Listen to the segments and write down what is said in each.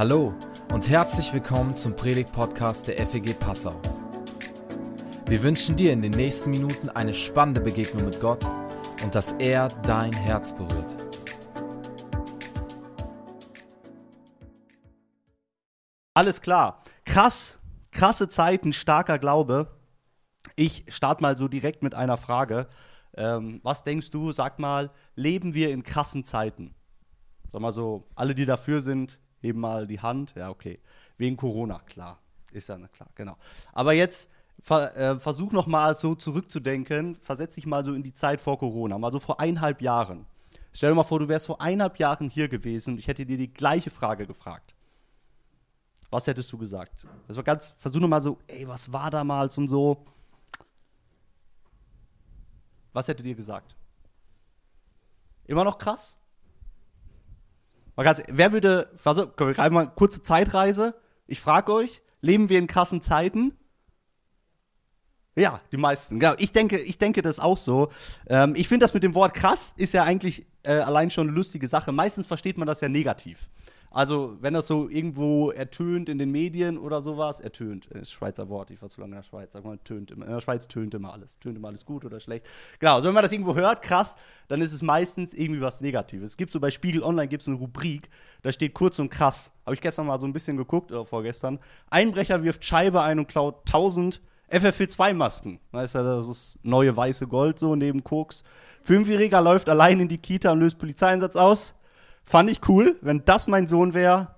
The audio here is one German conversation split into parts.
Hallo und herzlich willkommen zum Predigt-Podcast der FEG Passau. Wir wünschen dir in den nächsten Minuten eine spannende Begegnung mit Gott und dass er dein Herz berührt. Alles klar. Krass, krasse Zeiten, starker Glaube. Ich starte mal so direkt mit einer Frage. Ähm, was denkst du, sag mal, leben wir in krassen Zeiten? Sag mal so, alle, die dafür sind, heben mal die Hand. Ja, okay. Wegen Corona, klar. Ist ja klar, genau. Aber jetzt ver, äh, versuch noch mal so zurückzudenken. Versetz dich mal so in die Zeit vor Corona, mal so vor eineinhalb Jahren. Stell dir mal vor, du wärst vor eineinhalb Jahren hier gewesen und ich hätte dir die gleiche Frage gefragt. Was hättest du gesagt? Das war ganz, versuch noch mal so, ey, was war damals und so. Was hättet ihr gesagt? Immer noch krass? Mal wer würde, also, wir greifen mal kurze Zeitreise. Ich frage euch, leben wir in krassen Zeiten? Ja, die meisten. Genau. Ich denke, ich denke das auch so. Ähm, ich finde das mit dem Wort krass ist ja eigentlich äh, allein schon eine lustige Sache. Meistens versteht man das ja negativ. Also, wenn das so irgendwo ertönt in den Medien oder sowas, ertönt, das ist Schweizer Wort, ich war zu lange in der Schweiz, sag mal, tönt immer. In der Schweiz tönt immer alles. Tönt immer alles gut oder schlecht. Genau, also wenn man das irgendwo hört, krass, dann ist es meistens irgendwie was Negatives. Es gibt so bei Spiegel Online gibt es eine Rubrik, da steht kurz und krass. Habe ich gestern mal so ein bisschen geguckt, oder vorgestern. Einbrecher wirft Scheibe ein und klaut 1000 FFP2-Masken. Da ist ja das neue weiße Gold so neben Koks. Fünfjähriger läuft allein in die Kita und löst Polizeieinsatz aus. Fand ich cool. Wenn das mein Sohn wäre,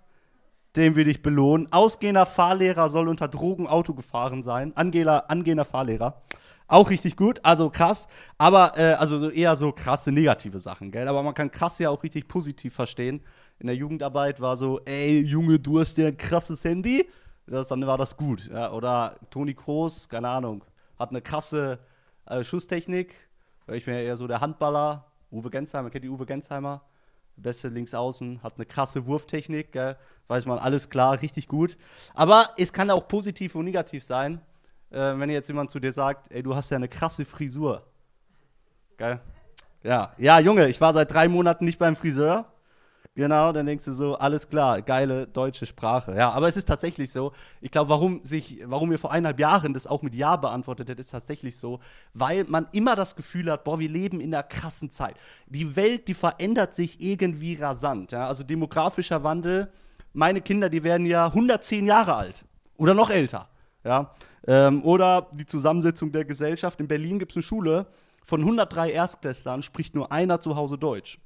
den würde ich belohnen. Ausgehender Fahrlehrer soll unter Drogen Auto gefahren sein. Angehender, angehender Fahrlehrer. Auch richtig gut, also krass. Aber, äh, also eher so krasse negative Sachen, gell? Aber man kann krass ja auch richtig positiv verstehen. In der Jugendarbeit war so, ey, Junge, du hast ja ein krasses Handy. Das, dann war das gut. Ja? Oder Toni Kroos, keine Ahnung, hat eine krasse äh, Schusstechnik. Ich bin ja eher so der Handballer. Uwe Gensheimer, kennt ihr Uwe Gensheimer? Beste Linksaußen, hat eine krasse Wurftechnik, gell? weiß man, alles klar, richtig gut. Aber es kann auch positiv und negativ sein, äh, wenn jetzt jemand zu dir sagt, ey, du hast ja eine krasse Frisur. Gell? Ja, ja, Junge, ich war seit drei Monaten nicht beim Friseur. Genau, dann denkst du so, alles klar, geile deutsche Sprache. Ja, aber es ist tatsächlich so. Ich glaube, warum sich, warum ihr vor eineinhalb Jahren das auch mit Ja beantwortet hättet, ist tatsächlich so, weil man immer das Gefühl hat, boah, wir leben in einer krassen Zeit. Die Welt, die verändert sich irgendwie rasant. Ja? Also demografischer Wandel. Meine Kinder, die werden ja 110 Jahre alt oder noch älter. Ja? Ähm, oder die Zusammensetzung der Gesellschaft. In Berlin gibt es eine Schule, von 103 Erstklässlern spricht nur einer zu Hause Deutsch.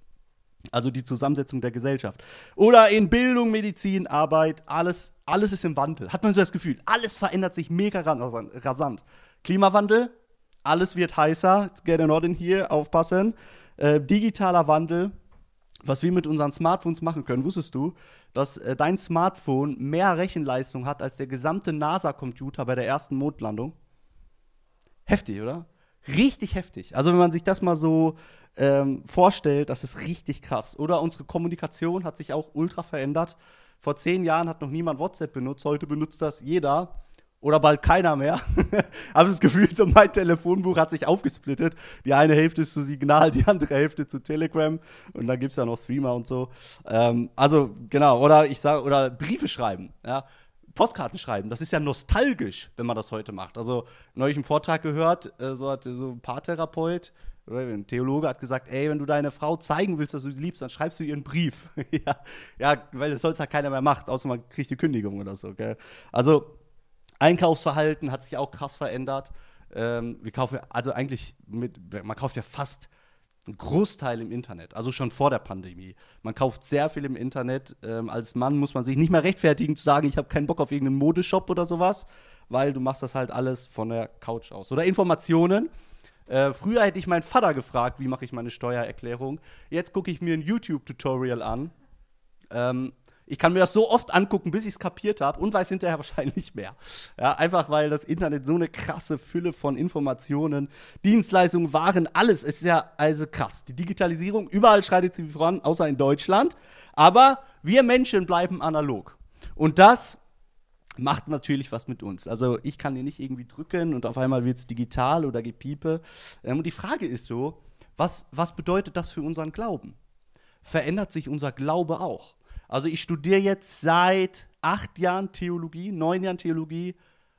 Also die Zusammensetzung der Gesellschaft. Oder in Bildung, Medizin, Arbeit, alles, alles ist im Wandel. Hat man so das Gefühl, alles verändert sich mega rasant. Klimawandel, alles wird heißer. It's getting hot in here, aufpassen. Äh, digitaler Wandel, was wir mit unseren Smartphones machen können. Wusstest du, dass äh, dein Smartphone mehr Rechenleistung hat als der gesamte NASA-Computer bei der ersten Mondlandung? Heftig, oder? Richtig heftig. Also wenn man sich das mal so ähm, vorstellt, das ist richtig krass. Oder unsere Kommunikation hat sich auch ultra verändert. Vor zehn Jahren hat noch niemand WhatsApp benutzt, heute benutzt das jeder oder bald keiner mehr. Habe das Gefühl, so mein Telefonbuch hat sich aufgesplittet. Die eine Hälfte ist zu Signal, die andere Hälfte zu Telegram und dann gibt es ja noch Threema und so. Ähm, also genau, oder ich sage, oder Briefe schreiben, ja. Postkarten schreiben, das ist ja nostalgisch, wenn man das heute macht. Also neulich einen Vortrag gehört, äh, so hat so ein Paartherapeut, ein Theologe hat gesagt, ey, wenn du deine Frau zeigen willst, dass du sie liebst, dann schreibst du ihr einen Brief. ja, ja, weil das sonst halt keiner mehr macht, außer man kriegt die Kündigung oder so. Gell? Also Einkaufsverhalten hat sich auch krass verändert. Ähm, wir kaufen, also eigentlich, mit, man kauft ja fast einen Großteil im Internet, also schon vor der Pandemie. Man kauft sehr viel im Internet. Ähm, als Mann muss man sich nicht mehr rechtfertigen zu sagen, ich habe keinen Bock auf irgendeinen Modeshop oder sowas, weil du machst das halt alles von der Couch aus. Oder Informationen äh, früher hätte ich meinen Vater gefragt, wie mache ich meine Steuererklärung. Jetzt gucke ich mir ein YouTube-Tutorial an. Ähm, ich kann mir das so oft angucken, bis ich es kapiert habe und weiß hinterher wahrscheinlich mehr. Ja, einfach weil das Internet so eine krasse Fülle von Informationen, Dienstleistungen, Waren, alles ist ja also krass. Die Digitalisierung, überall schreitet sie voran, außer in Deutschland. Aber wir Menschen bleiben analog. Und das macht natürlich was mit uns. Also ich kann den nicht irgendwie drücken und auf einmal wird es digital oder gepiepe. Ähm, und die Frage ist so, was, was bedeutet das für unseren Glauben? Verändert sich unser Glaube auch? Also ich studiere jetzt seit acht Jahren Theologie, neun Jahren Theologie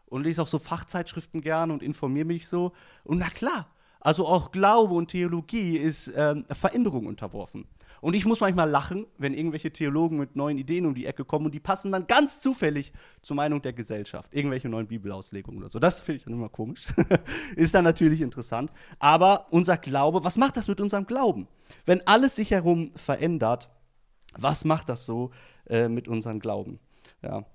und lese auch so Fachzeitschriften gern und informiere mich so. Und na klar, also auch Glaube und Theologie ist ähm, Veränderung unterworfen. Und ich muss manchmal lachen, wenn irgendwelche Theologen mit neuen Ideen um die Ecke kommen und die passen dann ganz zufällig zur Meinung der Gesellschaft. Irgendwelche neuen Bibelauslegungen oder so. Das finde ich dann immer komisch. ist dann natürlich interessant. Aber unser Glaube, was macht das mit unserem Glauben? Wenn alles sich herum verändert, was macht das so äh, mit unserem Glauben? Ja.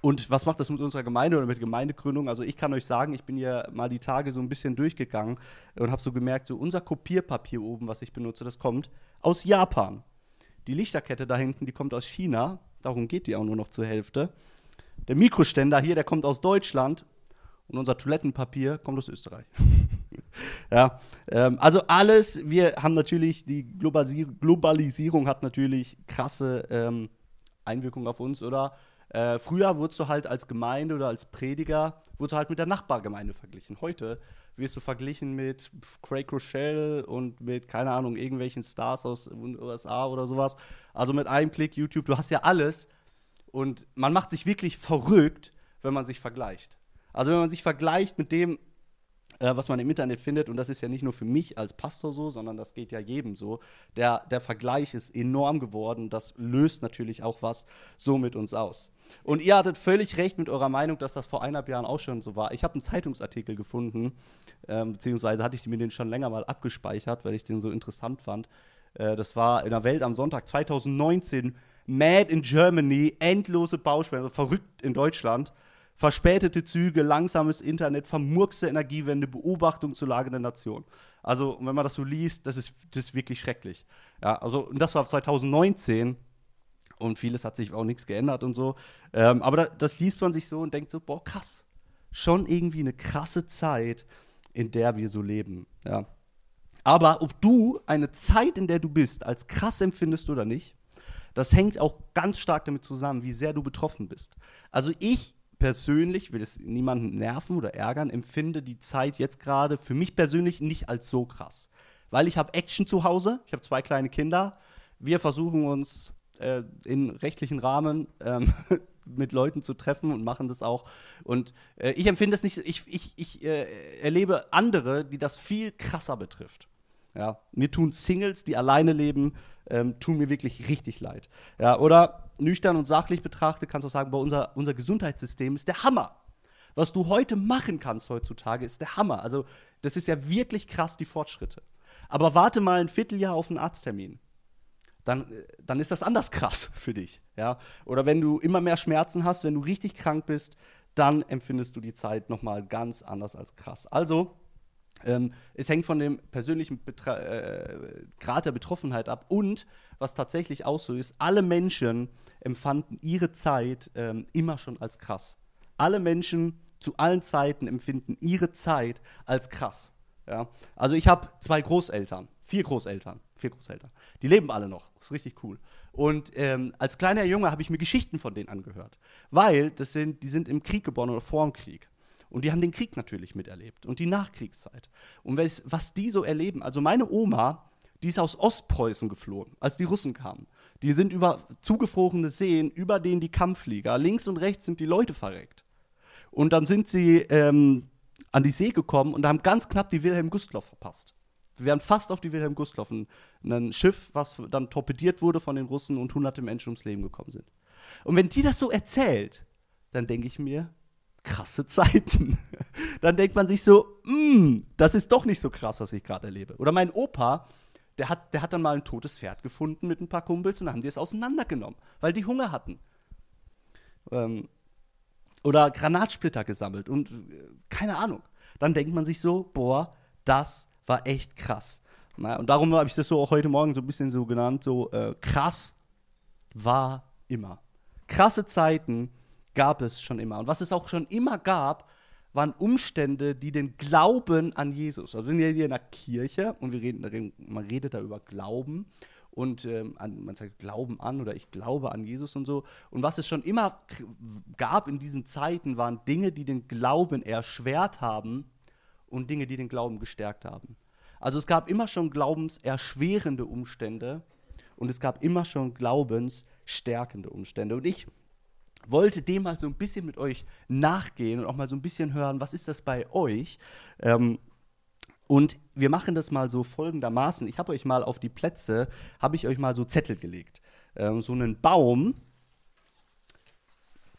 Und was macht das mit unserer Gemeinde oder mit Gemeindegründung? Also ich kann euch sagen, ich bin ja mal die Tage so ein bisschen durchgegangen und habe so gemerkt, so unser Kopierpapier oben, was ich benutze, das kommt aus Japan. Die Lichterkette da hinten, die kommt aus China. Darum geht die auch nur noch zur Hälfte. Der Mikroständer hier, der kommt aus Deutschland. Und unser Toilettenpapier kommt aus Österreich. ja, ähm, also alles, wir haben natürlich, die Globalisierung hat natürlich krasse ähm, Einwirkungen auf uns, oder? Äh, früher wurdest du halt als Gemeinde oder als Prediger, wurdest du halt mit der Nachbargemeinde verglichen. Heute wirst du verglichen mit Craig Rochelle und mit, keine Ahnung, irgendwelchen Stars aus den USA oder sowas. Also mit einem Klick YouTube, du hast ja alles. Und man macht sich wirklich verrückt, wenn man sich vergleicht. Also wenn man sich vergleicht mit dem, äh, was man im Internet findet, und das ist ja nicht nur für mich als Pastor so, sondern das geht ja jedem so, der, der Vergleich ist enorm geworden. Das löst natürlich auch was so mit uns aus. Und ihr hattet völlig recht mit eurer Meinung, dass das vor eineinhalb Jahren auch schon so war. Ich habe einen Zeitungsartikel gefunden, ähm, beziehungsweise hatte ich mir den schon länger mal abgespeichert, weil ich den so interessant fand. Äh, das war in der Welt am Sonntag 2019. Mad in Germany, endlose Baustellen, verrückt in Deutschland. Verspätete Züge, langsames Internet, vermurkste Energiewende, Beobachtung zur Lage der Nation. Also, wenn man das so liest, das ist, das ist wirklich schrecklich. Ja, also, und das war 2019 und vieles hat sich auch nichts geändert und so. Ähm, aber da, das liest man sich so und denkt so, boah, krass. Schon irgendwie eine krasse Zeit, in der wir so leben. Ja. Aber ob du eine Zeit, in der du bist, als krass empfindest oder nicht, das hängt auch ganz stark damit zusammen, wie sehr du betroffen bist. Also ich persönlich, will es niemanden nerven oder ärgern, empfinde die Zeit jetzt gerade für mich persönlich nicht als so krass. Weil ich habe Action zu Hause, ich habe zwei kleine Kinder, wir versuchen uns äh, in rechtlichen Rahmen ähm, mit Leuten zu treffen und machen das auch. Und äh, ich empfinde es nicht, ich, ich, ich äh, erlebe andere, die das viel krasser betrifft. Ja, mir tun Singles, die alleine leben, ähm, tun mir wirklich richtig leid. Ja, oder nüchtern und sachlich betrachtet, kannst du sagen, bei unser, unser Gesundheitssystem ist der Hammer. Was du heute machen kannst heutzutage, ist der Hammer. Also, das ist ja wirklich krass, die Fortschritte. Aber warte mal ein Vierteljahr auf einen Arzttermin. Dann, dann ist das anders krass für dich. Ja? Oder wenn du immer mehr Schmerzen hast, wenn du richtig krank bist, dann empfindest du die Zeit nochmal ganz anders als krass. Also, ähm, es hängt von dem persönlichen Betra äh, Grad der Betroffenheit ab und was tatsächlich auch so ist, alle Menschen empfanden ihre Zeit ähm, immer schon als krass. Alle Menschen zu allen Zeiten empfinden ihre Zeit als krass. Ja? Also ich habe zwei Großeltern, vier Großeltern, vier Großeltern. Die leben alle noch, ist richtig cool. Und ähm, als kleiner Junge habe ich mir Geschichten von denen angehört, weil das sind, die sind im Krieg geboren oder vor dem Krieg. Und die haben den Krieg natürlich miterlebt und die Nachkriegszeit. Und was die so erleben, also meine Oma, die ist aus Ostpreußen geflohen, als die Russen kamen. Die sind über zugefrorene Seen, über denen die Kampfflieger, links und rechts sind die Leute verreckt. Und dann sind sie ähm, an die See gekommen und haben ganz knapp die Wilhelm Gustloff verpasst. Wir wären fast auf die Wilhelm Gustloff, ein, ein Schiff, was dann torpediert wurde von den Russen und hunderte Menschen ums Leben gekommen sind. Und wenn die das so erzählt, dann denke ich mir, krasse Zeiten. dann denkt man sich so, mm, das ist doch nicht so krass, was ich gerade erlebe. Oder mein Opa, der hat, der hat dann mal ein totes Pferd gefunden mit ein paar Kumpels und dann haben die es auseinandergenommen, weil die Hunger hatten. Ähm, oder Granatsplitter gesammelt und äh, keine Ahnung. Dann denkt man sich so, boah, das war echt krass. Na, und darum habe ich das so auch heute Morgen so ein bisschen so genannt, so äh, krass war immer. Krasse Zeiten gab es schon immer. Und was es auch schon immer gab, waren Umstände, die den Glauben an Jesus, also wir sind hier in der Kirche und wir reden, man redet da über Glauben und ähm, an, man sagt Glauben an oder ich glaube an Jesus und so. Und was es schon immer gab in diesen Zeiten, waren Dinge, die den Glauben erschwert haben und Dinge, die den Glauben gestärkt haben. Also es gab immer schon glaubenserschwerende Umstände und es gab immer schon glaubensstärkende Umstände. Und ich wollte dem mal so ein bisschen mit euch nachgehen und auch mal so ein bisschen hören, was ist das bei euch? Ähm, und wir machen das mal so folgendermaßen. Ich habe euch mal auf die Plätze, habe ich euch mal so Zettel gelegt. Ähm, so einen Baum,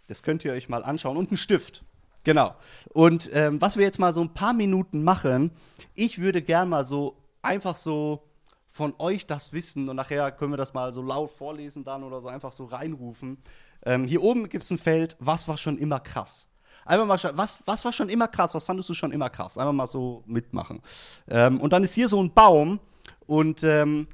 das könnt ihr euch mal anschauen, und einen Stift. Genau. Und ähm, was wir jetzt mal so ein paar Minuten machen, ich würde gern mal so einfach so von euch das wissen und nachher können wir das mal so laut vorlesen dann oder so einfach so reinrufen. Ähm, hier oben gibt es ein Feld, was war schon immer krass. Einfach mal, was, was war schon immer krass? Was fandest du schon immer krass? Einfach mal so mitmachen. Ähm, und dann ist hier so ein Baum und ähm,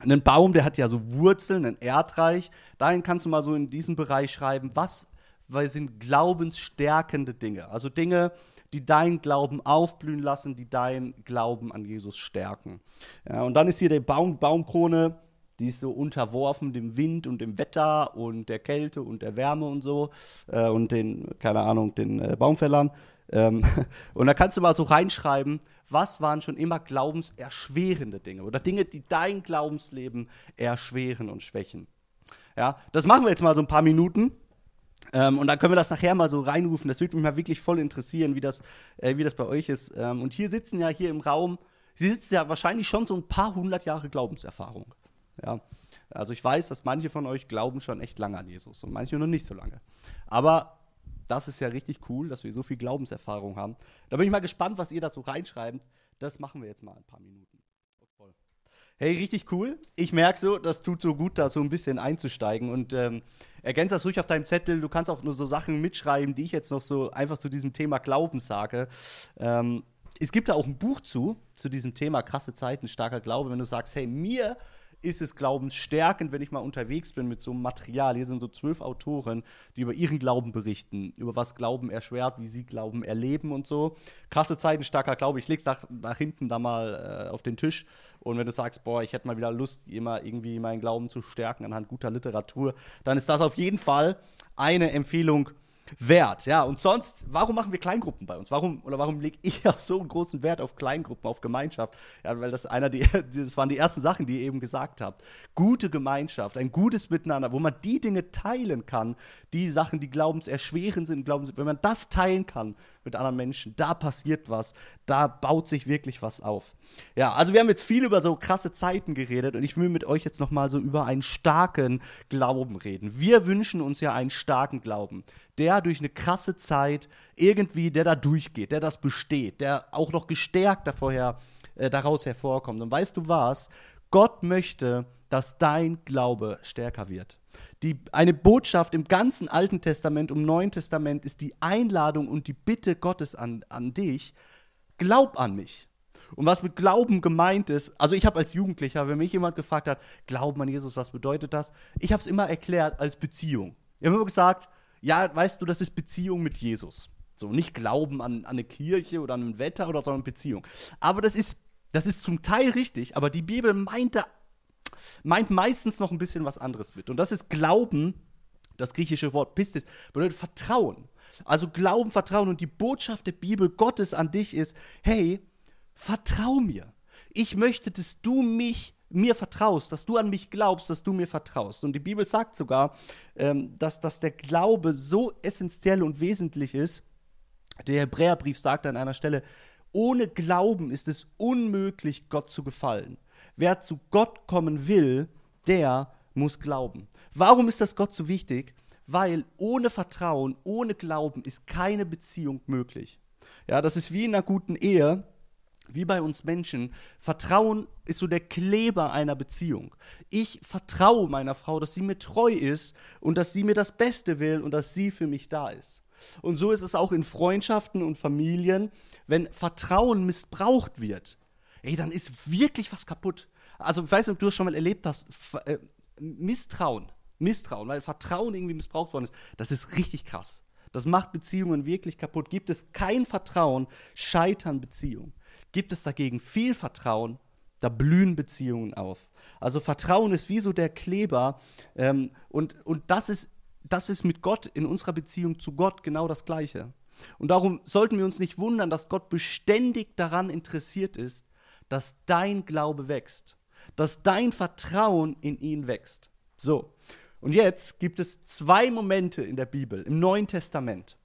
ein Baum, der hat ja so Wurzeln, ein Erdreich. Dahin kannst du mal so in diesen Bereich schreiben, was weil sind glaubensstärkende Dinge. Also Dinge, die deinen Glauben aufblühen lassen, die deinen Glauben an Jesus stärken. Ja, und dann ist hier der Baum, Baumkrone, die ist so unterworfen dem Wind und dem Wetter und der Kälte und der Wärme und so äh, und den, keine Ahnung, den äh, Baumfällern. Ähm, und da kannst du mal so reinschreiben, was waren schon immer glaubenserschwerende Dinge oder Dinge, die dein Glaubensleben erschweren und schwächen. Ja, das machen wir jetzt mal so ein paar Minuten. Ähm, und dann können wir das nachher mal so reinrufen. Das würde mich mal wirklich voll interessieren, wie das, äh, wie das bei euch ist. Ähm, und hier sitzen ja hier im Raum, sie sitzen ja wahrscheinlich schon so ein paar hundert Jahre Glaubenserfahrung. Ja. Also ich weiß, dass manche von euch glauben schon echt lange an Jesus und manche noch nicht so lange. Aber das ist ja richtig cool, dass wir so viel Glaubenserfahrung haben. Da bin ich mal gespannt, was ihr da so reinschreibt. Das machen wir jetzt mal ein paar Minuten. Hey, richtig cool. Ich merke so, das tut so gut, da so ein bisschen einzusteigen. Und ähm, ergänze das ruhig auf deinem Zettel. Du kannst auch nur so Sachen mitschreiben, die ich jetzt noch so einfach zu diesem Thema Glauben sage. Ähm, es gibt da auch ein Buch zu, zu diesem Thema krasse Zeiten, starker Glaube. Wenn du sagst, hey, mir ist es glaubensstärkend, wenn ich mal unterwegs bin mit so einem Material. Hier sind so zwölf Autoren, die über ihren Glauben berichten, über was Glauben erschwert, wie sie Glauben erleben und so. Krasse Zeiten, starker Glaube. Ich leg's nach, nach hinten da mal äh, auf den Tisch. Und wenn du sagst, boah, ich hätte mal wieder Lust, immer irgendwie meinen Glauben zu stärken anhand guter Literatur, dann ist das auf jeden Fall eine Empfehlung wert. Ja, und sonst, warum machen wir Kleingruppen bei uns? Warum oder warum lege ich auch so einen großen Wert auf Kleingruppen, auf Gemeinschaft? Ja, weil das einer die, das waren die ersten Sachen, die ihr eben gesagt habt. Gute Gemeinschaft, ein gutes Miteinander, wo man die Dinge teilen kann, die Sachen, die glaubenserschwerend sind, Glaubens, wenn man das teilen kann mit anderen Menschen, da passiert was, da baut sich wirklich was auf. Ja, also wir haben jetzt viel über so krasse Zeiten geredet und ich will mit euch jetzt noch mal so über einen starken Glauben reden. Wir wünschen uns ja einen starken Glauben der durch eine krasse Zeit irgendwie, der da durchgeht, der das besteht, der auch noch gestärkt davorher, äh, daraus hervorkommt. Und weißt du was? Gott möchte, dass dein Glaube stärker wird. Die, eine Botschaft im ganzen Alten Testament, im Neuen Testament ist die Einladung und die Bitte Gottes an, an dich, glaub an mich. Und was mit Glauben gemeint ist, also ich habe als Jugendlicher, wenn mich jemand gefragt hat, Glauben an Jesus, was bedeutet das? Ich habe es immer erklärt als Beziehung. Ich habe immer gesagt, ja, weißt du, das ist Beziehung mit Jesus. So, nicht Glauben an, an eine Kirche oder an ein Wetter oder so, sondern Beziehung. Aber das ist, das ist zum Teil richtig, aber die Bibel meint, da, meint meistens noch ein bisschen was anderes mit. Und das ist Glauben, das griechische Wort Pistis, bedeutet Vertrauen. Also Glauben, Vertrauen. Und die Botschaft der Bibel Gottes an dich ist, hey, vertrau mir. Ich möchte, dass du mich mir vertraust, dass du an mich glaubst, dass du mir vertraust. Und die Bibel sagt sogar, ähm, dass, dass der Glaube so essentiell und wesentlich ist. Der Hebräerbrief sagt an einer Stelle, ohne Glauben ist es unmöglich, Gott zu gefallen. Wer zu Gott kommen will, der muss glauben. Warum ist das Gott so wichtig? Weil ohne Vertrauen, ohne Glauben ist keine Beziehung möglich. Ja, das ist wie in einer guten Ehe wie bei uns Menschen, Vertrauen ist so der Kleber einer Beziehung. Ich vertraue meiner Frau, dass sie mir treu ist und dass sie mir das Beste will und dass sie für mich da ist. Und so ist es auch in Freundschaften und Familien, wenn Vertrauen missbraucht wird, ey, dann ist wirklich was kaputt. Also, ich weiß nicht, ob du das schon mal erlebt hast, äh, Misstrauen, Misstrauen, weil Vertrauen irgendwie missbraucht worden ist, das ist richtig krass. Das macht Beziehungen wirklich kaputt. Gibt es kein Vertrauen, scheitern Beziehungen. Gibt es dagegen viel Vertrauen, da blühen Beziehungen auf. Also Vertrauen ist wie so der Kleber ähm, und, und das, ist, das ist mit Gott in unserer Beziehung zu Gott genau das Gleiche. Und darum sollten wir uns nicht wundern, dass Gott beständig daran interessiert ist, dass dein Glaube wächst. dass dein Vertrauen in ihn wächst. So, und jetzt gibt es zwei Momente in der Bibel, im Neuen Testament.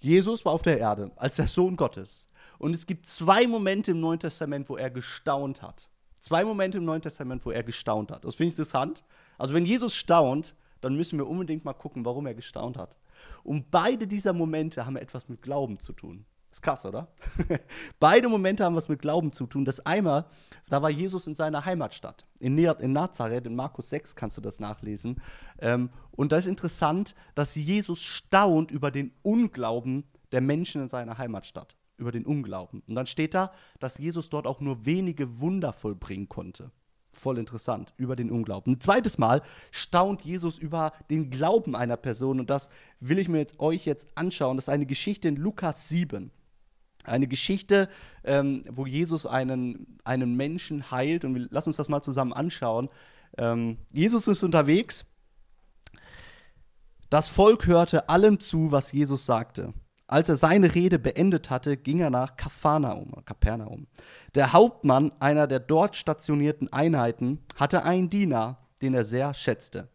Jesus war auf der Erde als der Sohn Gottes. Und es gibt zwei Momente im Neuen Testament, wo er gestaunt hat. Zwei Momente im Neuen Testament, wo er gestaunt hat. Das finde ich interessant. Also wenn Jesus staunt, dann müssen wir unbedingt mal gucken, warum er gestaunt hat. Und beide dieser Momente haben etwas mit Glauben zu tun. Ist krass, oder? Beide Momente haben was mit Glauben zu tun. Das einmal, da war Jesus in seiner Heimatstadt, in, Nazareth, in Markus 6 kannst du das nachlesen. Ähm, und da ist interessant, dass Jesus staunt über den Unglauben der Menschen in seiner Heimatstadt, über den Unglauben. Und dann steht da, dass Jesus dort auch nur wenige Wunder vollbringen konnte. Voll interessant, über den Unglauben. Ein zweites Mal staunt Jesus über den Glauben einer Person und das will ich mir jetzt, euch jetzt anschauen. Das ist eine Geschichte in Lukas 7. Eine Geschichte, ähm, wo Jesus einen, einen Menschen heilt. Und wir, lass uns das mal zusammen anschauen. Ähm, Jesus ist unterwegs. Das Volk hörte allem zu, was Jesus sagte. Als er seine Rede beendet hatte, ging er nach Kapernaum, Kapernaum. Der Hauptmann einer der dort stationierten Einheiten hatte einen Diener, den er sehr schätzte.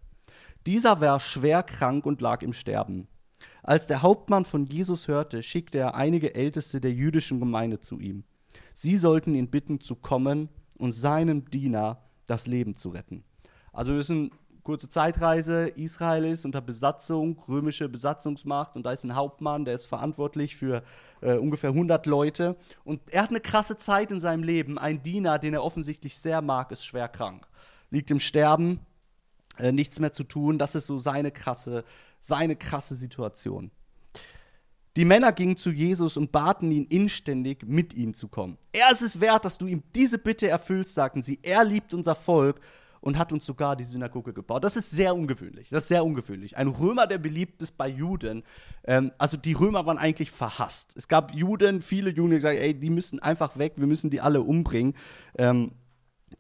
Dieser war schwer krank und lag im Sterben. Als der Hauptmann von Jesus hörte, schickte er einige Älteste der jüdischen Gemeinde zu ihm. Sie sollten ihn bitten, zu kommen und seinem Diener das Leben zu retten. Also das ist eine kurze Zeitreise. Israel ist unter Besatzung, römische Besatzungsmacht und da ist ein Hauptmann, der ist verantwortlich für äh, ungefähr 100 Leute und er hat eine krasse Zeit in seinem Leben. Ein Diener, den er offensichtlich sehr mag, ist schwer krank, liegt im Sterben, äh, nichts mehr zu tun. Das ist so seine krasse seine krasse Situation. Die Männer gingen zu Jesus und baten ihn inständig, mit ihnen zu kommen. Er ist es wert, dass du ihm diese Bitte erfüllst, sagten sie. Er liebt unser Volk und hat uns sogar die Synagoge gebaut. Das ist sehr ungewöhnlich. Das ist sehr ungewöhnlich. Ein Römer, der beliebt ist bei Juden. Ähm, also die Römer waren eigentlich verhasst. Es gab Juden, viele Juden, die gesagt, ey, die müssen einfach weg, wir müssen die alle umbringen. Ähm,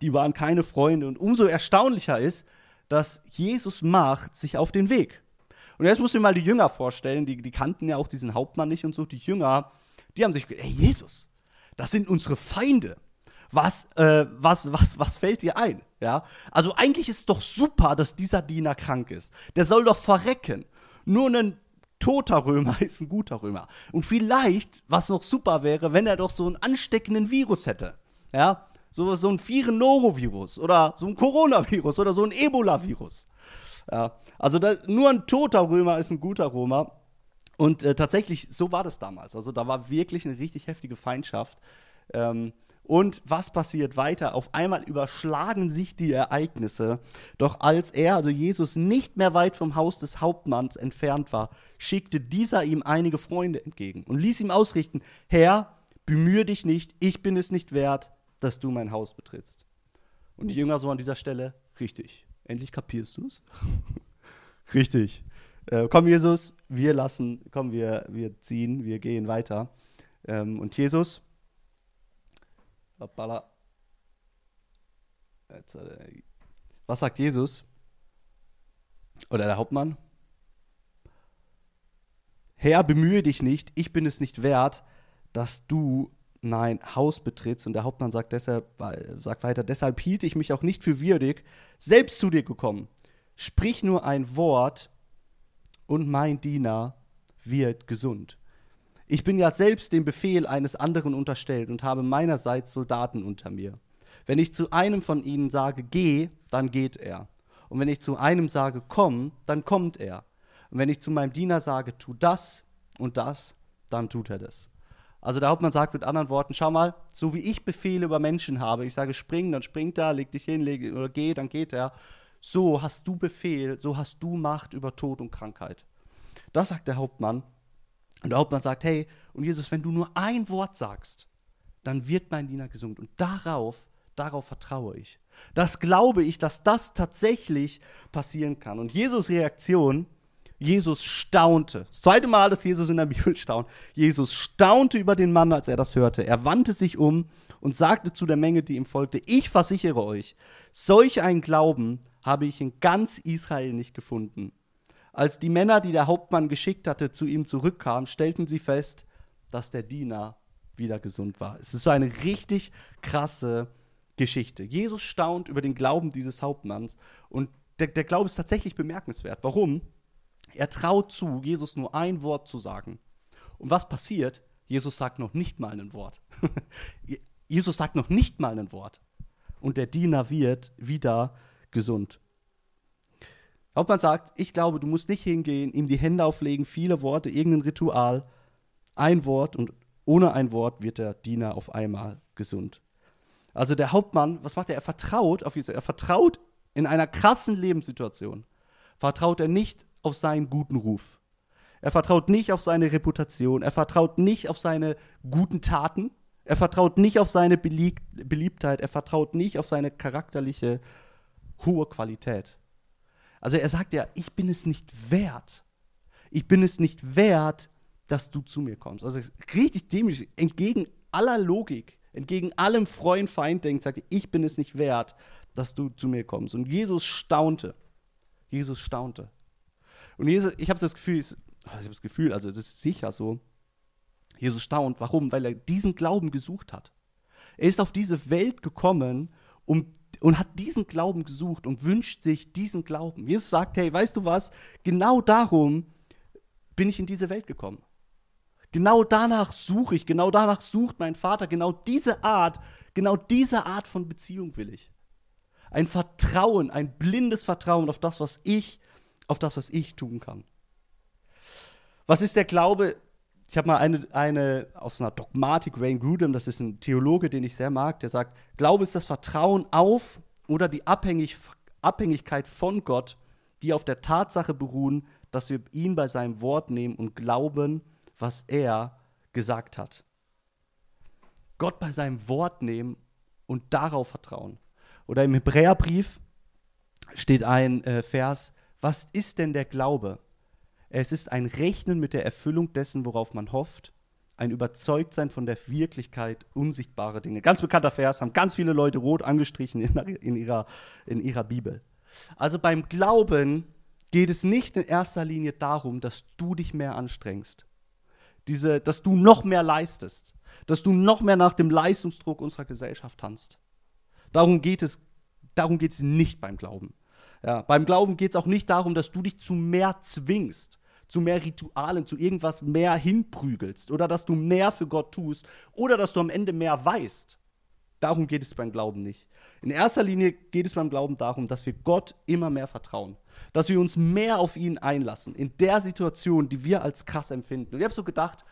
die waren keine Freunde. Und umso erstaunlicher ist, dass Jesus macht sich auf den Weg. Und jetzt musst du dir mal die Jünger vorstellen, die, die kannten ja auch diesen Hauptmann nicht und so. Die Jünger, die haben sich gedacht, ey, Jesus, das sind unsere Feinde. Was, äh, was, was, was fällt dir ein? Ja? Also eigentlich ist es doch super, dass dieser Diener krank ist. Der soll doch verrecken. Nur ein toter Römer ist ein guter Römer. Und vielleicht, was noch super wäre, wenn er doch so einen ansteckenden Virus hätte. Ja? So, so ein Viren-Norovirus oder so ein Coronavirus oder so ein Ebola-Virus. Ja, also da, nur ein toter Römer ist ein guter Römer. Und äh, tatsächlich, so war das damals. Also da war wirklich eine richtig heftige Feindschaft. Ähm, und was passiert weiter? Auf einmal überschlagen sich die Ereignisse. Doch als er, also Jesus, nicht mehr weit vom Haus des Hauptmanns entfernt war, schickte dieser ihm einige Freunde entgegen und ließ ihm ausrichten: Herr, bemühe dich nicht, ich bin es nicht wert, dass du mein Haus betrittst. Und die Jünger so an dieser Stelle: Richtig. Endlich kapierst du es? Richtig. Äh, komm, Jesus, wir lassen, komm, wir, wir ziehen, wir gehen weiter. Ähm, und Jesus, hoppala, was sagt Jesus? Oder der Hauptmann? Herr, bemühe dich nicht, ich bin es nicht wert, dass du mein Haus betrittst. Und der Hauptmann sagt, deshalb, sagt weiter, deshalb hielt ich mich auch nicht für würdig, selbst zu dir gekommen. Sprich nur ein Wort und mein Diener wird gesund. Ich bin ja selbst dem Befehl eines anderen unterstellt und habe meinerseits Soldaten unter mir. Wenn ich zu einem von ihnen sage, geh, dann geht er. Und wenn ich zu einem sage, komm, dann kommt er. Und wenn ich zu meinem Diener sage, tu das und das, dann tut er das. Also der Hauptmann sagt mit anderen Worten, schau mal, so wie ich Befehle über Menschen habe, ich sage spring, dann springt er, leg dich hin, leg, oder geh, dann geht er. So hast du Befehl, so hast du Macht über Tod und Krankheit. Das sagt der Hauptmann. Und der Hauptmann sagt, hey, und Jesus, wenn du nur ein Wort sagst, dann wird mein Diener gesund. Und darauf, darauf vertraue ich. Das glaube ich, dass das tatsächlich passieren kann. Und Jesus Reaktion Jesus staunte. Das zweite Mal, dass Jesus in der Bibel staunt. Jesus staunte über den Mann, als er das hörte. Er wandte sich um und sagte zu der Menge, die ihm folgte, ich versichere euch, solch einen Glauben habe ich in ganz Israel nicht gefunden. Als die Männer, die der Hauptmann geschickt hatte, zu ihm zurückkamen, stellten sie fest, dass der Diener wieder gesund war. Es ist so eine richtig krasse Geschichte. Jesus staunt über den Glauben dieses Hauptmanns und der, der Glaube ist tatsächlich bemerkenswert. Warum? Er traut zu, Jesus nur ein Wort zu sagen. Und was passiert? Jesus sagt noch nicht mal ein Wort. Jesus sagt noch nicht mal ein Wort. Und der Diener wird wieder gesund. Hauptmann sagt, ich glaube, du musst nicht hingehen, ihm die Hände auflegen, viele Worte, irgendein Ritual, ein Wort und ohne ein Wort wird der Diener auf einmal gesund. Also der Hauptmann, was macht er? Er vertraut auf Jesus. Er vertraut in einer krassen Lebenssituation. Vertraut er nicht auf seinen guten Ruf. Er vertraut nicht auf seine Reputation. Er vertraut nicht auf seine guten Taten. Er vertraut nicht auf seine Belieb Beliebtheit. Er vertraut nicht auf seine charakterliche hohe Qualität. Also er sagt ja, ich bin es nicht wert. Ich bin es nicht wert, dass du zu mir kommst. Also richtig dämlich, entgegen aller Logik entgegen allem Freund, Feind denkt, sagt, ich bin es nicht wert, dass du zu mir kommst. Und Jesus staunte. Jesus staunte. Und Jesus, ich habe das Gefühl, ich habe das Gefühl, also das ist sicher so. Jesus staunt. Warum? Weil er diesen Glauben gesucht hat. Er ist auf diese Welt gekommen um, und hat diesen Glauben gesucht und wünscht sich diesen Glauben. Jesus sagt, hey, weißt du was? Genau darum bin ich in diese Welt gekommen. Genau danach suche ich, genau danach sucht mein Vater, genau diese Art, genau diese Art von Beziehung will ich. Ein Vertrauen, ein blindes Vertrauen auf das, was ich, auf das, was ich tun kann. Was ist der Glaube? Ich habe mal eine, eine aus einer Dogmatik, Wayne Grudem, das ist ein Theologe, den ich sehr mag, der sagt, Glaube ist das Vertrauen auf oder die Abhängig, Abhängigkeit von Gott, die auf der Tatsache beruhen, dass wir ihn bei seinem Wort nehmen und glauben, was er gesagt hat. Gott bei seinem Wort nehmen und darauf vertrauen. Oder im Hebräerbrief steht ein äh, Vers, was ist denn der Glaube? Es ist ein Rechnen mit der Erfüllung dessen, worauf man hofft, ein Überzeugtsein von der Wirklichkeit unsichtbarer Dinge. Ganz bekannter Vers, haben ganz viele Leute rot angestrichen in, ihrer, in ihrer Bibel. Also beim Glauben geht es nicht in erster Linie darum, dass du dich mehr anstrengst, diese, dass du noch mehr leistest, dass du noch mehr nach dem Leistungsdruck unserer Gesellschaft tanzt. Darum geht es, darum geht es nicht beim Glauben. Ja, beim Glauben geht es auch nicht darum, dass du dich zu mehr zwingst, zu mehr Ritualen, zu irgendwas mehr hinprügelst oder dass du mehr für Gott tust oder dass du am Ende mehr weißt. Darum geht es beim Glauben nicht. In erster Linie geht es beim Glauben darum, dass wir Gott immer mehr vertrauen, dass wir uns mehr auf ihn einlassen, in der Situation, die wir als krass empfinden. Und ich habe so gedacht,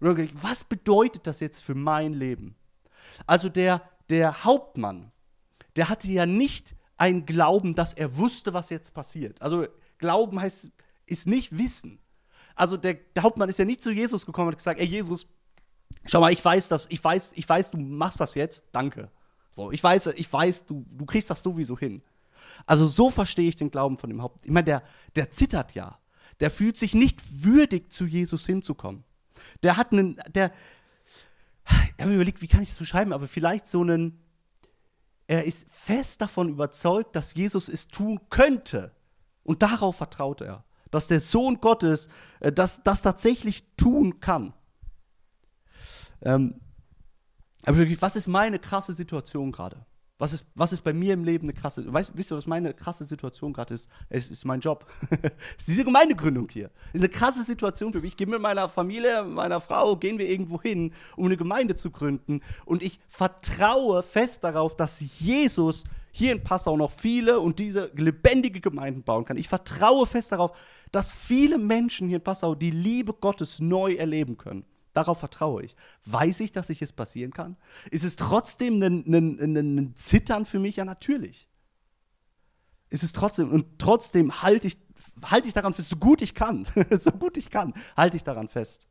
was bedeutet das jetzt für mein Leben? Also der, der Hauptmann, der hatte ja nicht einen Glauben, dass er wusste, was jetzt passiert. Also Glauben heißt, ist nicht Wissen. Also der, der Hauptmann ist ja nicht zu Jesus gekommen und hat gesagt, ey Jesus, schau mal, ich weiß das, ich weiß, ich weiß, du machst das jetzt, danke. So, ich weiß, ich weiß, du, du kriegst das sowieso hin. Also so verstehe ich den Glauben von dem Haupt. Ich meine, der, der zittert ja. Der fühlt sich nicht würdig, zu Jesus hinzukommen. Der hat einen, der, ich habe überlegt, wie kann ich das beschreiben, aber vielleicht so einen, er ist fest davon überzeugt, dass Jesus es tun könnte. Und darauf vertraut er. Dass der Sohn Gottes äh, das, das tatsächlich tun kann. Ähm, aber wirklich, was ist meine krasse Situation gerade? Was ist, was ist bei mir im Leben eine krasse, weißt, wisst ihr, was meine krasse Situation gerade ist? Es ist mein Job. es ist diese Gemeindegründung hier. Es ist eine krasse Situation für mich. Ich gehe mit meiner Familie, meiner Frau, gehen wir irgendwo hin, um eine Gemeinde zu gründen. Und ich vertraue fest darauf, dass Jesus hier in Passau noch viele und diese lebendige Gemeinden bauen kann. Ich vertraue fest darauf, dass viele Menschen hier in Passau die Liebe Gottes neu erleben können. Darauf vertraue ich. Weiß ich, dass ich es passieren kann? Ist es trotzdem ein, ein, ein, Zittern für mich? Ja, natürlich. Ist es trotzdem, und trotzdem halte ich, halte ich daran fest, so gut ich kann, so gut ich kann, halte ich daran fest.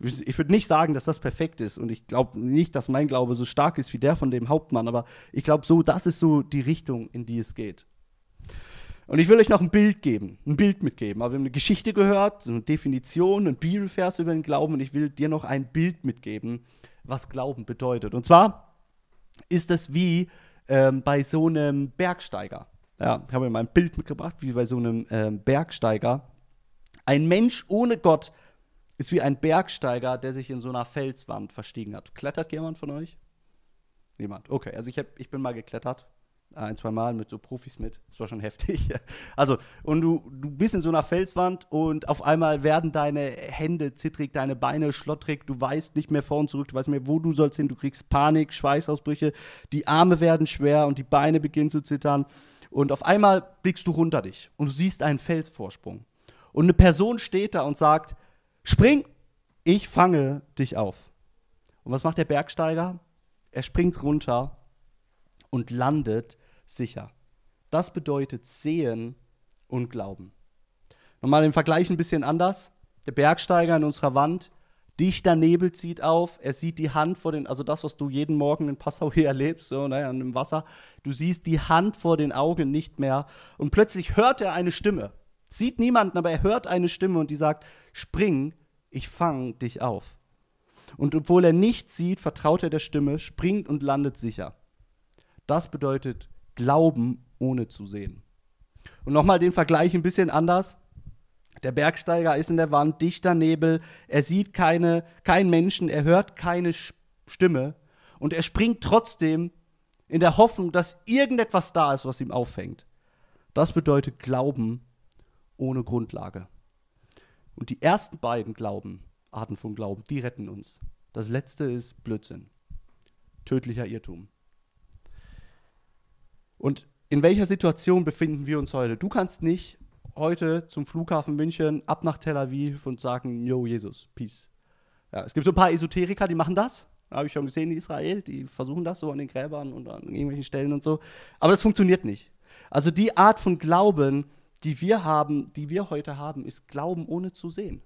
Ich würde nicht sagen, dass das perfekt ist und ich glaube nicht, dass mein Glaube so stark ist wie der von dem Hauptmann, aber ich glaube so, das ist so die Richtung, in die es geht. Und ich will euch noch ein Bild geben, ein Bild mitgeben. Aber wir haben eine Geschichte gehört, so eine Definition, ein Bibelvers über den Glauben. Und ich will dir noch ein Bild mitgeben, was Glauben bedeutet. Und zwar ist das wie ähm, bei so einem Bergsteiger. Ja, ich habe mir mal ein Bild mitgebracht, wie bei so einem ähm, Bergsteiger. Ein Mensch ohne Gott ist wie ein Bergsteiger, der sich in so einer Felswand verstiegen hat. Klettert jemand von euch? Niemand. Okay, also ich, hab, ich bin mal geklettert. Ein, zwei Mal mit so Profis mit. Das war schon heftig. Also, und du, du bist in so einer Felswand und auf einmal werden deine Hände zittrig, deine Beine schlottrig, du weißt nicht mehr vor und zurück, du weißt nicht mehr, wo du sollst hin, du kriegst Panik, Schweißausbrüche, die Arme werden schwer und die Beine beginnen zu zittern. Und auf einmal blickst du runter dich und du siehst einen Felsvorsprung. Und eine Person steht da und sagt: Spring, ich fange dich auf. Und was macht der Bergsteiger? Er springt runter und landet sicher. Das bedeutet sehen und glauben. Nochmal im Vergleich ein bisschen anders. Der Bergsteiger in unserer Wand, dichter Nebel zieht auf, er sieht die Hand vor den, also das, was du jeden Morgen in Passau hier erlebst, so naja, im Wasser, du siehst die Hand vor den Augen nicht mehr und plötzlich hört er eine Stimme. Sieht niemanden, aber er hört eine Stimme und die sagt, spring, ich fang dich auf. Und obwohl er nichts sieht, vertraut er der Stimme, springt und landet sicher. Das bedeutet Glauben ohne zu sehen. Und nochmal den Vergleich ein bisschen anders. Der Bergsteiger ist in der Wand, dichter Nebel, er sieht keine, keinen Menschen, er hört keine Stimme und er springt trotzdem in der Hoffnung, dass irgendetwas da ist, was ihm auffängt. Das bedeutet Glauben ohne Grundlage. Und die ersten beiden Glauben, Arten von Glauben, die retten uns. Das letzte ist Blödsinn. Tödlicher Irrtum. Und in welcher Situation befinden wir uns heute? Du kannst nicht heute zum Flughafen München ab nach Tel Aviv und sagen, yo, Jesus, Peace. Ja, es gibt so ein paar Esoteriker, die machen das. Habe ich schon gesehen in Israel, die versuchen das so an den Gräbern und an irgendwelchen Stellen und so. Aber das funktioniert nicht. Also die Art von Glauben, die wir haben, die wir heute haben, ist Glauben ohne zu sehen.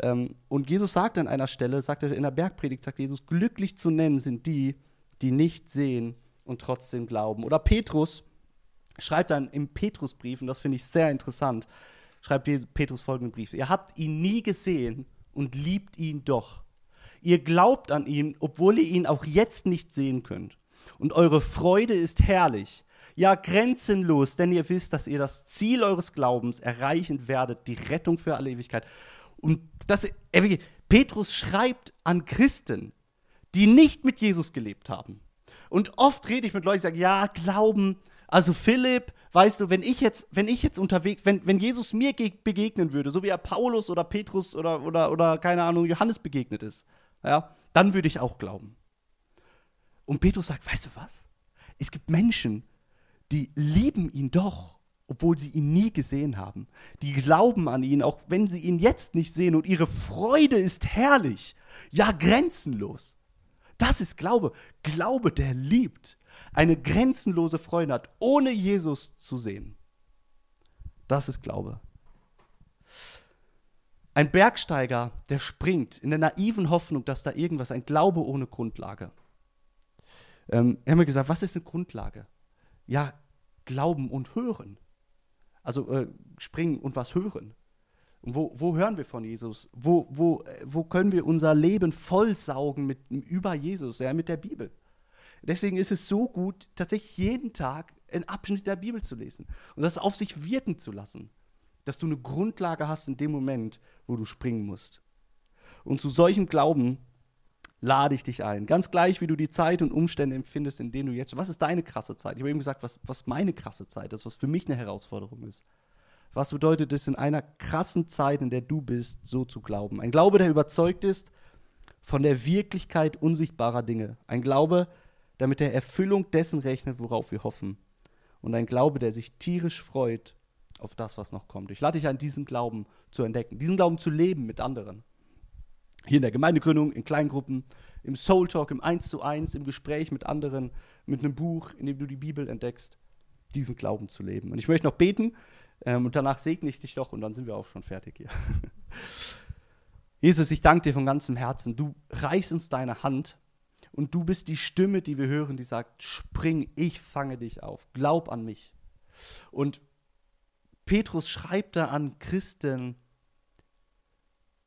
Ähm, und Jesus sagt an einer Stelle, sagt er in der Bergpredigt, sagt Jesus, glücklich zu nennen sind die, die nicht sehen und trotzdem glauben. Oder Petrus schreibt dann im Petrusbrief, und das finde ich sehr interessant, schreibt Petrus folgenden Brief. Ihr habt ihn nie gesehen und liebt ihn doch. Ihr glaubt an ihn, obwohl ihr ihn auch jetzt nicht sehen könnt. Und eure Freude ist herrlich, ja grenzenlos, denn ihr wisst, dass ihr das Ziel eures Glaubens erreichen werdet, die Rettung für alle Ewigkeit. Und das, Petrus schreibt an Christen, die nicht mit Jesus gelebt haben. Und oft rede ich mit Leuten, die sagen, ja, Glauben, also Philipp, weißt du, wenn ich jetzt, wenn ich jetzt unterwegs, wenn, wenn Jesus mir begegnen würde, so wie er Paulus oder Petrus oder, oder, oder keine Ahnung, Johannes begegnet ist, ja, dann würde ich auch glauben. Und Petrus sagt, weißt du was? Es gibt Menschen, die lieben ihn doch, obwohl sie ihn nie gesehen haben. Die glauben an ihn, auch wenn sie ihn jetzt nicht sehen. Und ihre Freude ist herrlich, ja grenzenlos. Das ist Glaube. Glaube, der liebt. Eine grenzenlose Freude hat, ohne Jesus zu sehen. Das ist Glaube. Ein Bergsteiger, der springt in der naiven Hoffnung, dass da irgendwas, ein Glaube ohne Grundlage. Ähm, haben wir gesagt, was ist eine Grundlage? Ja, Glauben und Hören. Also äh, springen und was hören. Und wo, wo hören wir von Jesus? Wo, wo, wo können wir unser Leben vollsaugen mit, über Jesus, ja, mit der Bibel? Deswegen ist es so gut, tatsächlich jeden Tag einen Abschnitt der Bibel zu lesen und das auf sich wirken zu lassen, dass du eine Grundlage hast in dem Moment, wo du springen musst. Und zu solchem Glauben lade ich dich ein. Ganz gleich, wie du die Zeit und Umstände empfindest, in denen du jetzt. Was ist deine krasse Zeit? Ich habe eben gesagt, was, was meine krasse Zeit ist, was für mich eine Herausforderung ist. Was bedeutet es, in einer krassen Zeit, in der du bist, so zu glauben? Ein Glaube, der überzeugt ist von der Wirklichkeit unsichtbarer Dinge. Ein Glaube, der mit der Erfüllung dessen rechnet, worauf wir hoffen. Und ein Glaube, der sich tierisch freut auf das, was noch kommt. Ich lade dich ein, diesen Glauben zu entdecken, diesen Glauben zu leben mit anderen hier in der Gemeindegründung, in Kleingruppen, im Soul Talk, im Eins zu Eins, im Gespräch mit anderen, mit einem Buch, in dem du die Bibel entdeckst, diesen Glauben zu leben. Und ich möchte noch beten ähm, und danach segne ich dich doch und dann sind wir auch schon fertig hier. Jesus, ich danke dir von ganzem Herzen. Du reichst uns deine Hand und du bist die Stimme, die wir hören, die sagt, spring, ich fange dich auf, glaub an mich. Und Petrus schreibt da an Christen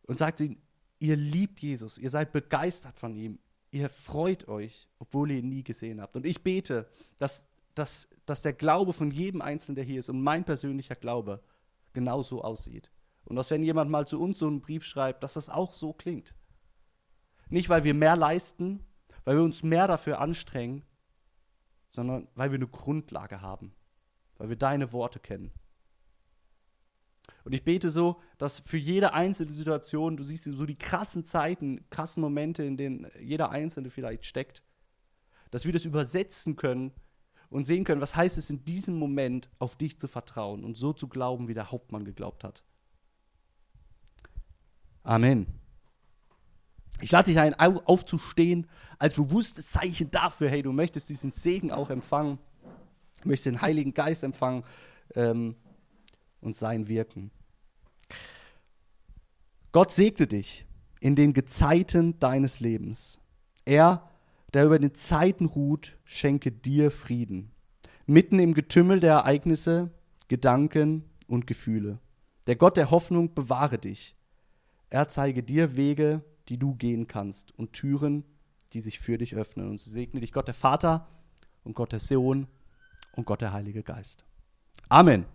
und sagt ihnen, Ihr liebt Jesus, ihr seid begeistert von ihm, ihr freut euch, obwohl ihr ihn nie gesehen habt. Und ich bete, dass, dass, dass der Glaube von jedem Einzelnen, der hier ist, und mein persönlicher Glaube genauso aussieht. Und dass, wenn jemand mal zu uns so einen Brief schreibt, dass das auch so klingt. Nicht, weil wir mehr leisten, weil wir uns mehr dafür anstrengen, sondern weil wir eine Grundlage haben, weil wir deine Worte kennen. Und ich bete so, dass für jede einzelne Situation, du siehst so die krassen Zeiten, krassen Momente, in denen jeder Einzelne vielleicht steckt, dass wir das übersetzen können und sehen können, was heißt es in diesem Moment, auf dich zu vertrauen und so zu glauben, wie der Hauptmann geglaubt hat. Amen. Ich lade dich ein, aufzustehen als bewusstes Zeichen dafür, hey, du möchtest diesen Segen auch empfangen, möchtest den Heiligen Geist empfangen ähm, und sein Wirken. Gott segne dich in den Gezeiten deines Lebens. Er, der über den Zeiten ruht, schenke dir Frieden. Mitten im Getümmel der Ereignisse, Gedanken und Gefühle. Der Gott der Hoffnung bewahre dich. Er zeige dir Wege, die du gehen kannst und Türen, die sich für dich öffnen. Und segne dich Gott der Vater und Gott der Sohn und Gott der Heilige Geist. Amen.